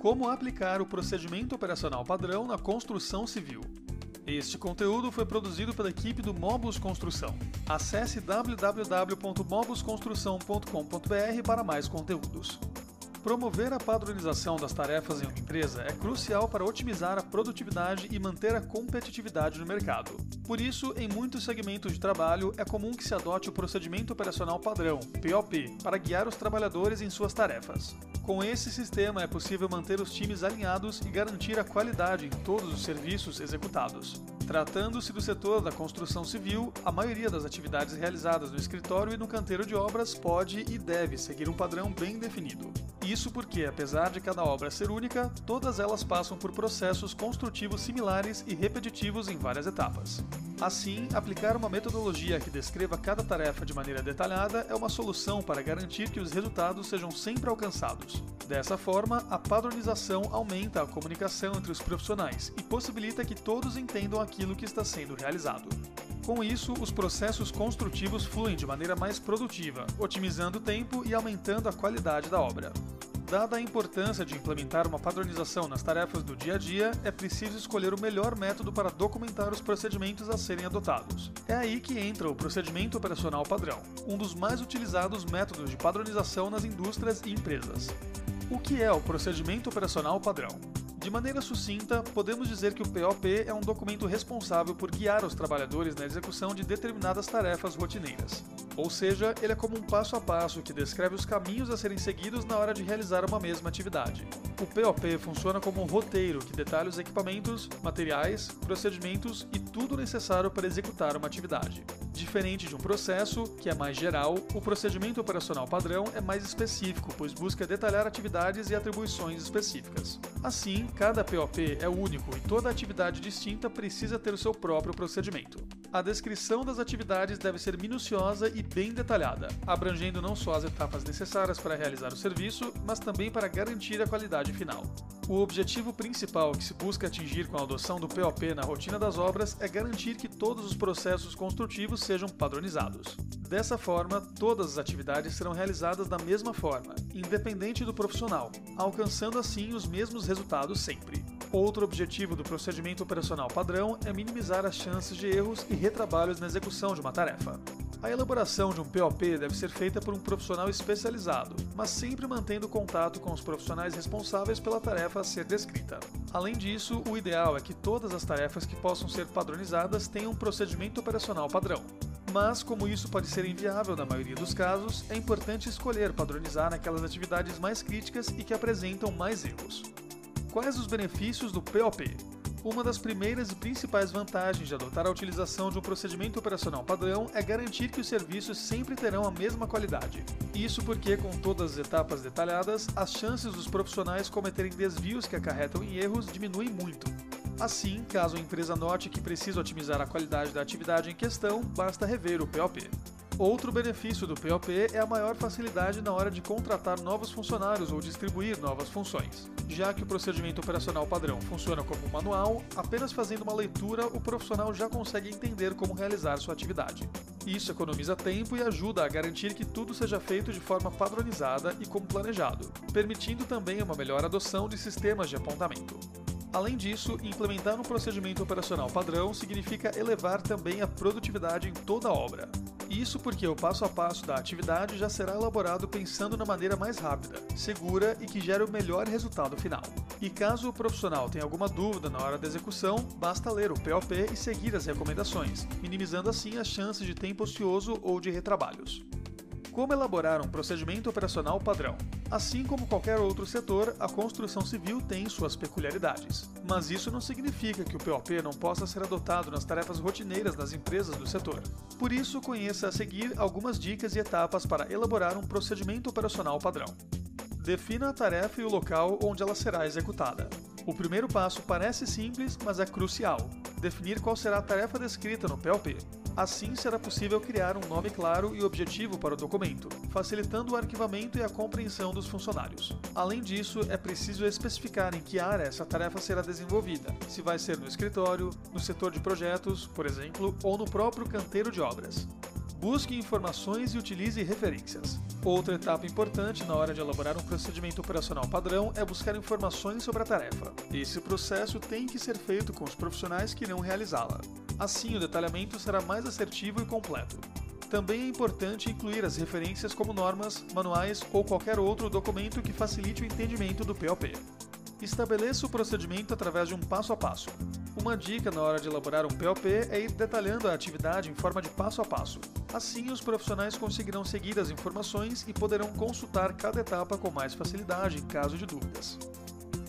Como aplicar o procedimento operacional padrão na construção civil. Este conteúdo foi produzido pela equipe do Mobus Construção. Acesse www.mobusconstrução.com.br para mais conteúdos. Promover a padronização das tarefas em uma empresa é crucial para otimizar a produtividade e manter a competitividade no mercado. Por isso, em muitos segmentos de trabalho, é comum que se adote o procedimento operacional padrão, POP, para guiar os trabalhadores em suas tarefas. Com esse sistema é possível manter os times alinhados e garantir a qualidade em todos os serviços executados. Tratando-se do setor da construção civil, a maioria das atividades realizadas no escritório e no canteiro de obras pode e deve seguir um padrão bem definido. Isso porque, apesar de cada obra ser única, todas elas passam por processos construtivos similares e repetitivos em várias etapas. Assim, aplicar uma metodologia que descreva cada tarefa de maneira detalhada é uma solução para garantir que os resultados sejam sempre alcançados. Dessa forma, a padronização aumenta a comunicação entre os profissionais e possibilita que todos entendam aquilo que está sendo realizado. Com isso, os processos construtivos fluem de maneira mais produtiva, otimizando o tempo e aumentando a qualidade da obra. Dada a importância de implementar uma padronização nas tarefas do dia a dia, é preciso escolher o melhor método para documentar os procedimentos a serem adotados. É aí que entra o procedimento operacional padrão, um dos mais utilizados métodos de padronização nas indústrias e empresas. O que é o procedimento operacional padrão? De maneira sucinta, podemos dizer que o POP é um documento responsável por guiar os trabalhadores na execução de determinadas tarefas rotineiras. Ou seja, ele é como um passo a passo que descreve os caminhos a serem seguidos na hora de realizar uma mesma atividade. O POP funciona como um roteiro que detalha os equipamentos, materiais, procedimentos e tudo necessário para executar uma atividade. Diferente de um processo, que é mais geral, o procedimento operacional padrão é mais específico, pois busca detalhar atividades e atribuições específicas. Assim, cada POP é único e toda atividade distinta precisa ter o seu próprio procedimento. A descrição das atividades deve ser minuciosa e bem detalhada, abrangendo não só as etapas necessárias para realizar o serviço, mas também para garantir a qualidade final. O objetivo principal que se busca atingir com a adoção do POP na rotina das obras é garantir que todos os processos construtivos sejam padronizados. Dessa forma, todas as atividades serão realizadas da mesma forma, independente do profissional, alcançando assim os mesmos resultados sempre. Outro objetivo do procedimento operacional padrão é minimizar as chances de erros e retrabalhos na execução de uma tarefa. A elaboração de um POP deve ser feita por um profissional especializado, mas sempre mantendo contato com os profissionais responsáveis pela tarefa a ser descrita. Além disso, o ideal é que todas as tarefas que possam ser padronizadas tenham um procedimento operacional padrão. Mas, como isso pode ser inviável na maioria dos casos, é importante escolher padronizar naquelas atividades mais críticas e que apresentam mais erros. Quais os benefícios do POP? Uma das primeiras e principais vantagens de adotar a utilização de um procedimento operacional padrão é garantir que os serviços sempre terão a mesma qualidade. Isso porque, com todas as etapas detalhadas, as chances dos profissionais cometerem desvios que acarretam em erros diminuem muito. Assim, caso a empresa note que precisa otimizar a qualidade da atividade em questão, basta rever o POP. Outro benefício do POP é a maior facilidade na hora de contratar novos funcionários ou distribuir novas funções. Já que o procedimento operacional padrão funciona como um manual, apenas fazendo uma leitura o profissional já consegue entender como realizar sua atividade. Isso economiza tempo e ajuda a garantir que tudo seja feito de forma padronizada e como planejado, permitindo também uma melhor adoção de sistemas de apontamento. Além disso, implementar um procedimento operacional padrão significa elevar também a produtividade em toda a obra. Isso porque o passo a passo da atividade já será elaborado pensando na maneira mais rápida, segura e que gere o melhor resultado final. E caso o profissional tenha alguma dúvida na hora da execução, basta ler o POP e seguir as recomendações, minimizando assim as chances de tempo ocioso ou de retrabalhos. Como elaborar um procedimento operacional padrão? Assim como qualquer outro setor, a construção civil tem suas peculiaridades. Mas isso não significa que o POP não possa ser adotado nas tarefas rotineiras das empresas do setor. Por isso, conheça a seguir algumas dicas e etapas para elaborar um procedimento operacional padrão. Defina a tarefa e o local onde ela será executada. O primeiro passo parece simples, mas é crucial. Definir qual será a tarefa descrita no POP. Assim será possível criar um nome claro e objetivo para o documento, facilitando o arquivamento e a compreensão dos funcionários. Além disso, é preciso especificar em que área essa tarefa será desenvolvida, se vai ser no escritório, no setor de projetos, por exemplo, ou no próprio canteiro de obras. Busque informações e utilize referências. Outra etapa importante na hora de elaborar um procedimento operacional padrão é buscar informações sobre a tarefa. Esse processo tem que ser feito com os profissionais que irão realizá-la. Assim, o detalhamento será mais assertivo e completo. Também é importante incluir as referências como normas, manuais ou qualquer outro documento que facilite o entendimento do POP. Estabeleça o procedimento através de um passo a passo. Uma dica na hora de elaborar um POP é ir detalhando a atividade em forma de passo a passo. Assim, os profissionais conseguirão seguir as informações e poderão consultar cada etapa com mais facilidade em caso de dúvidas.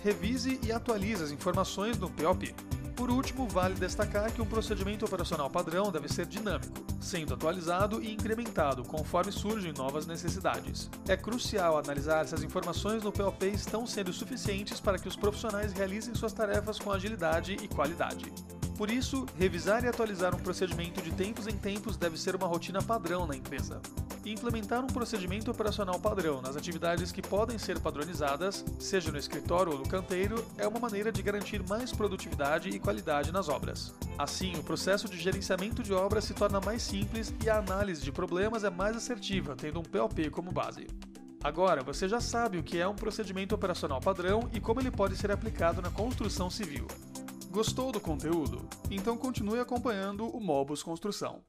Revise e atualize as informações no POP. Por último, vale destacar que um procedimento operacional padrão deve ser dinâmico, sendo atualizado e incrementado conforme surgem novas necessidades. É crucial analisar se as informações no POP estão sendo suficientes para que os profissionais realizem suas tarefas com agilidade e qualidade. Por isso, revisar e atualizar um procedimento de tempos em tempos deve ser uma rotina padrão na empresa. E implementar um procedimento operacional padrão nas atividades que podem ser padronizadas, seja no escritório ou no canteiro, é uma maneira de garantir mais produtividade e qualidade nas obras. Assim, o processo de gerenciamento de obras se torna mais simples e a análise de problemas é mais assertiva, tendo um POP como base. Agora, você já sabe o que é um procedimento operacional padrão e como ele pode ser aplicado na construção civil. Gostou do conteúdo? Então continue acompanhando o Mobus Construção.